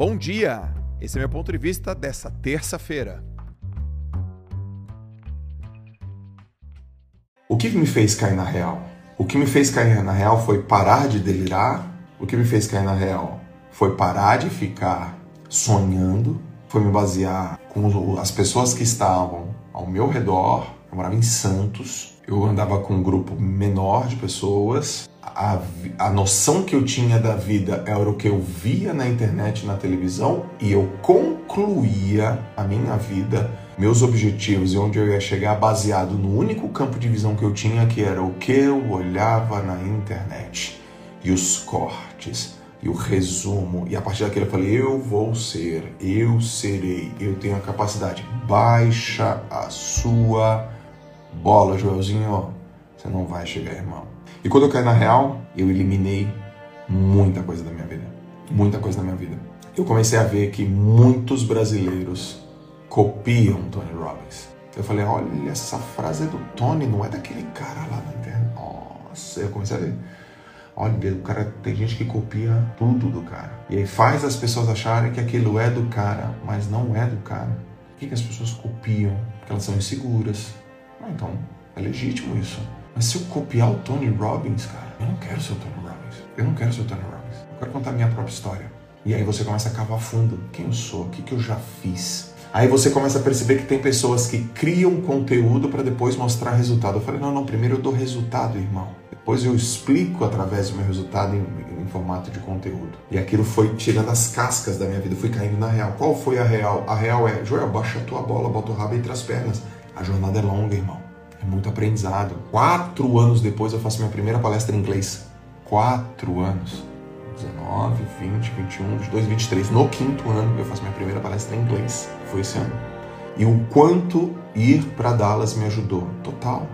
Bom dia! Esse é meu ponto de vista dessa terça-feira. O que me fez cair na real? O que me fez cair na real foi parar de delirar. O que me fez cair na real foi parar de ficar sonhando. Foi me basear com as pessoas que estavam ao meu redor. Eu morava em Santos. Eu andava com um grupo menor de pessoas. A, a noção que eu tinha da vida era o que eu via na internet, na televisão, e eu concluía a minha vida meus objetivos e onde eu ia chegar baseado no único campo de visão que eu tinha, que era o que eu olhava na internet. E os cortes, e o resumo. E a partir daquilo eu falei: eu vou ser, eu serei, eu tenho a capacidade. Baixa a sua bola, Joelzinho. Você não vai chegar, irmão. E quando eu caí na real, eu eliminei muita coisa da minha vida. Muita coisa da minha vida. Eu comecei a ver que muitos brasileiros copiam Tony Robbins. Eu falei, olha, essa frase é do Tony, não é daquele cara lá na internet. Nossa, eu comecei a ver. Olha, o cara tem gente que copia tudo do cara. E aí faz as pessoas acharem que aquilo é do cara, mas não é do cara. Por que, que as pessoas copiam? Porque elas são inseguras. Ah, então, é legítimo isso. Mas se eu copiar o Tony Robbins, cara, eu não quero ser o Tony Robbins. Eu não quero ser o Tony Robbins. Eu quero contar a minha própria história. E aí você começa a cavar fundo. Quem eu sou? O que, que eu já fiz? Aí você começa a perceber que tem pessoas que criam conteúdo para depois mostrar resultado. Eu falei, não, não, primeiro eu dou resultado, irmão. Depois eu explico através do meu resultado em, em, formato de conteúdo. E aquilo foi tirando as cascas da minha vida, fui caindo na real. Qual foi a real? A real é, Joel, baixa a tua bola, bota o rabo entre as pernas. A jornada é longa, irmão. É muito aprendizado. Quatro anos depois eu faço minha primeira palestra em inglês. Quatro anos. 19, 20, 21, 22, 23. No quinto ano eu faço minha primeira palestra em inglês. Foi esse ano. E o quanto ir para Dallas me ajudou. Total.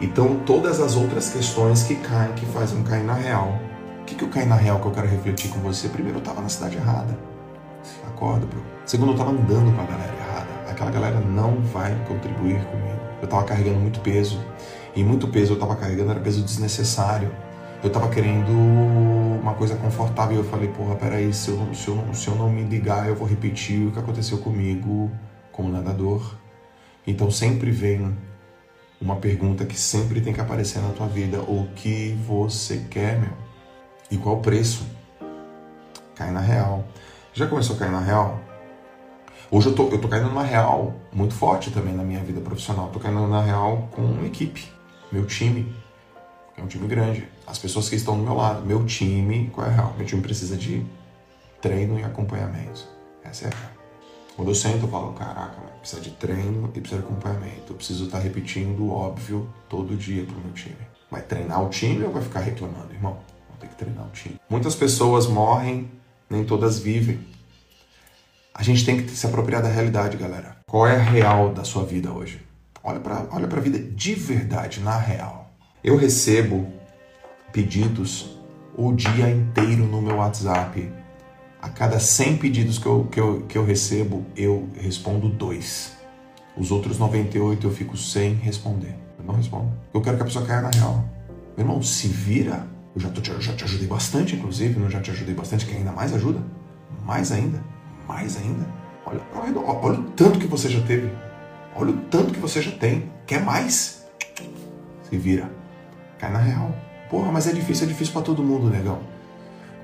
Então, todas as outras questões que caem, que fazem cair na real. O que, que eu caí na real que eu quero refletir com você? Primeiro, eu estava na cidade errada. Acorda, bro. Segundo, eu estava andando com a galera errada. Aquela galera não vai contribuir comigo. Eu estava carregando muito peso. E muito peso eu estava carregando era peso desnecessário eu tava querendo uma coisa confortável. Eu falei, porra, peraí, se eu, se, eu, se eu não me ligar, eu vou repetir o que aconteceu comigo como nadador. Então sempre vem uma pergunta que sempre tem que aparecer na tua vida: o que você quer, meu? E qual o preço? Cai na real. Já começou a cair na real? Hoje eu tô, eu tô caindo numa real muito forte também na minha vida profissional. Tô caindo na real com uma equipe, meu time é um time grande. As pessoas que estão do meu lado, meu time, qual é a real? Meu time precisa de treino e acompanhamento. Essa é a real. Quando eu sento, eu falo, caraca, precisa de treino e precisa de acompanhamento. Eu preciso estar repetindo o óbvio todo dia pro meu time. Vai treinar o time ou vai ficar reclamando, irmão? Vou ter que treinar o time. Muitas pessoas morrem, nem todas vivem. A gente tem que se apropriar da realidade, galera. Qual é a real da sua vida hoje? Olha para olha a vida de verdade, na real. Eu recebo pedidos o dia inteiro no meu WhatsApp. A cada 100 pedidos que eu, que eu, que eu recebo, eu respondo dois. Os outros 98 eu fico sem responder. Eu não respondo. Eu quero que a pessoa caia na real. Meu irmão, se vira. Eu já, tô, já te ajudei bastante, inclusive. Não já te ajudei bastante, que ainda mais ajuda? Mais ainda? Mais ainda? Olha, olha, o tanto que você já teve. Olha o tanto que você já tem. Quer mais? Se vira. Cai na real. Porra, mas é difícil, é difícil para todo mundo, negão.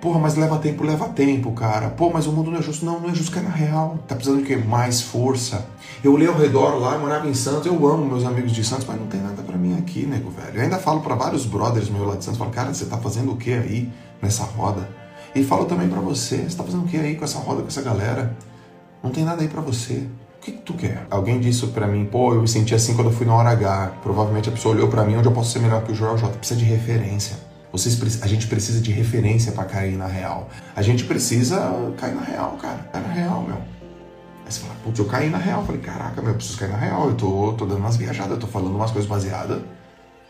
Porra, mas leva tempo, leva tempo, cara. Pô, mas o mundo não é justo. Não, não é justo, cai na real. Tá precisando de quê? Mais força. Eu olhei ao redor lá, morava em Santos, eu amo meus amigos de Santos, mas não tem nada para mim aqui, nego, velho. Eu ainda falo para vários brothers meus lá de Santos, falo, cara, você tá fazendo o que aí nessa roda? E falo também para você, você tá fazendo o que aí com essa roda, com essa galera? Não tem nada aí para você que, que tu quer? Alguém disse para mim, pô, eu me senti assim quando eu fui na hora H. Provavelmente a pessoa olhou para mim onde eu posso ser melhor que o Joel J. Precisa de referência. Vocês, a gente precisa de referência para cair na real. A gente precisa cair na real, cara. Cair na real, meu. Aí você fala, putz, eu caí na real. Eu falei, caraca, meu, eu preciso cair na real. Eu tô, tô dando umas viajadas, eu tô falando umas coisas baseadas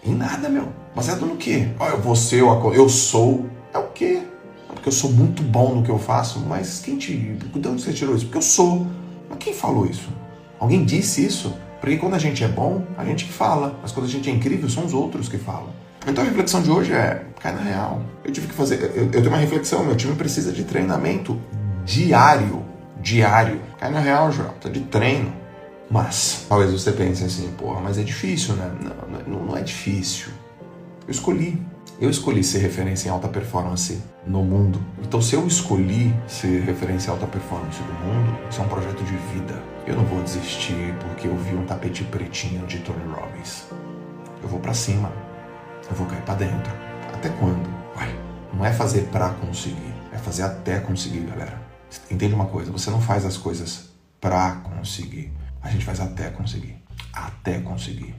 em nada, meu. Baseado no quê? Ó, eu vou ser, eu, eu sou. É o quê? Porque eu sou muito bom no que eu faço, mas quem te. De onde você tirou isso? Porque eu sou. Mas quem falou isso? Alguém disse isso? Porque quando a gente é bom, a gente que fala, mas quando a gente é incrível, são os outros que falam. Então a reflexão de hoje é, cai na real. Eu tive que fazer, eu, eu tenho uma reflexão, meu time precisa de treinamento diário. Diário. Cai na real, Joel. Tá de treino. Mas, talvez você pense assim, porra, mas é difícil, né? Não, não, não é difícil. Eu escolhi. Eu escolhi ser referência em alta performance no mundo. Então, se eu escolhi ser referência em alta performance do mundo, isso é um projeto de vida. Eu não vou desistir porque eu vi um tapete pretinho de Tony Robbins. Eu vou para cima. Eu vou cair para dentro. Até quando? Ué, não é fazer para conseguir, é fazer até conseguir, galera. Entende uma coisa? Você não faz as coisas para conseguir. A gente faz até conseguir. Até conseguir.